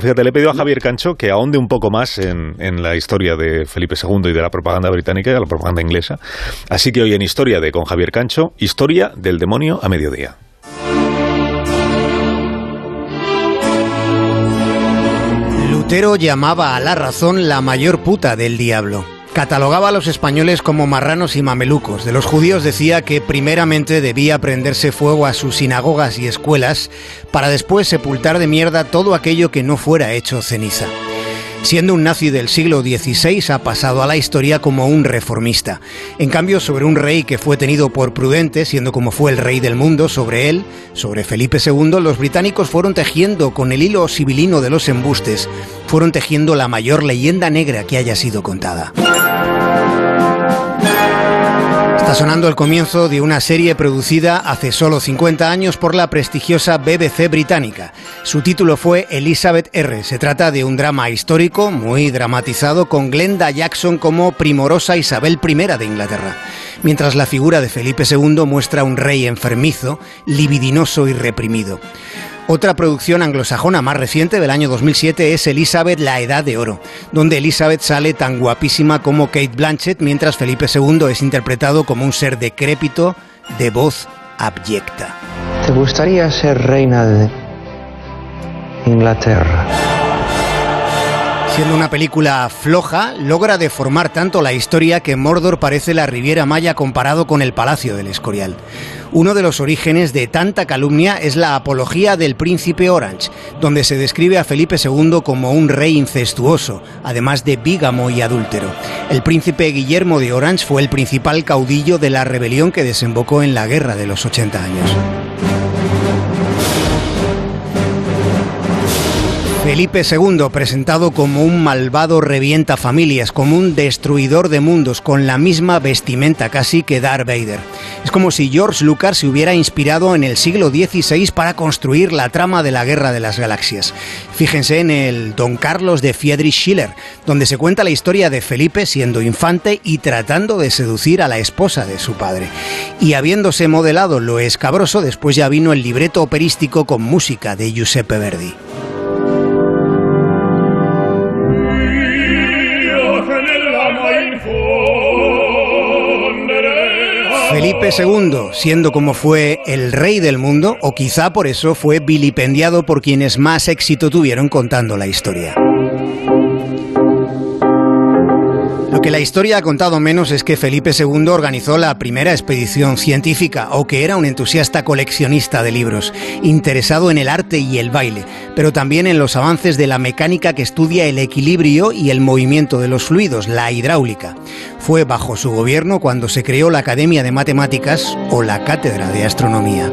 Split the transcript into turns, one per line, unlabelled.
Fíjate, le he pedido a Javier Cancho que ahonde un poco más en, en, la historia de Felipe II y de la propaganda británica y de la propaganda inglesa. Así que hoy en Historia de con Javier Cancho, Historia del demonio a mediodía.
Lutero llamaba a la razón la mayor puta del diablo. Catalogaba a los españoles como marranos y mamelucos. De los judíos decía que primeramente debía prenderse fuego a sus sinagogas y escuelas para después sepultar de mierda todo aquello que no fuera hecho ceniza. Siendo un nazi del siglo XVI, ha pasado a la historia como un reformista. En cambio, sobre un rey que fue tenido por prudente, siendo como fue el rey del mundo, sobre él, sobre Felipe II, los británicos fueron tejiendo con el hilo sibilino de los embustes, fueron tejiendo la mayor leyenda negra que haya sido contada. Está sonando el comienzo de una serie producida hace solo 50 años por la prestigiosa BBC británica. Su título fue Elizabeth R. Se trata de un drama histórico muy dramatizado con Glenda Jackson como primorosa Isabel I de Inglaterra, mientras la figura de Felipe II muestra un rey enfermizo, libidinoso y reprimido. Otra producción anglosajona más reciente del año 2007 es Elizabeth la Edad de Oro, donde Elizabeth sale tan guapísima como Kate Blanchett, mientras Felipe II es interpretado como un ser decrépito de voz abyecta.
¿Te gustaría ser reina de Inglaterra?
Siendo una película floja, logra deformar tanto la historia que Mordor parece la Riviera Maya comparado con el Palacio del Escorial. Uno de los orígenes de tanta calumnia es la apología del príncipe Orange, donde se describe a Felipe II como un rey incestuoso, además de bígamo y adúltero. El príncipe Guillermo de Orange fue el principal caudillo de la rebelión que desembocó en la Guerra de los 80 años. Felipe II, presentado como un malvado revienta familias, como un destruidor de mundos, con la misma vestimenta casi que Darth Vader. Es como si George Lucas se hubiera inspirado en el siglo XVI para construir la trama de la Guerra de las Galaxias. Fíjense en el Don Carlos de Friedrich Schiller, donde se cuenta la historia de Felipe siendo infante y tratando de seducir a la esposa de su padre. Y habiéndose modelado lo escabroso, después ya vino el libreto operístico con música de Giuseppe Verdi. Felipe II, siendo como fue el rey del mundo, o quizá por eso fue vilipendiado por quienes más éxito tuvieron contando la historia. Lo que la historia ha contado menos es que Felipe II organizó la primera expedición científica o que era un entusiasta coleccionista de libros, interesado en el arte y el baile, pero también en los avances de la mecánica que estudia el equilibrio y el movimiento de los fluidos, la hidráulica. Fue bajo su gobierno cuando se creó la Academia de Matemáticas o la Cátedra de Astronomía.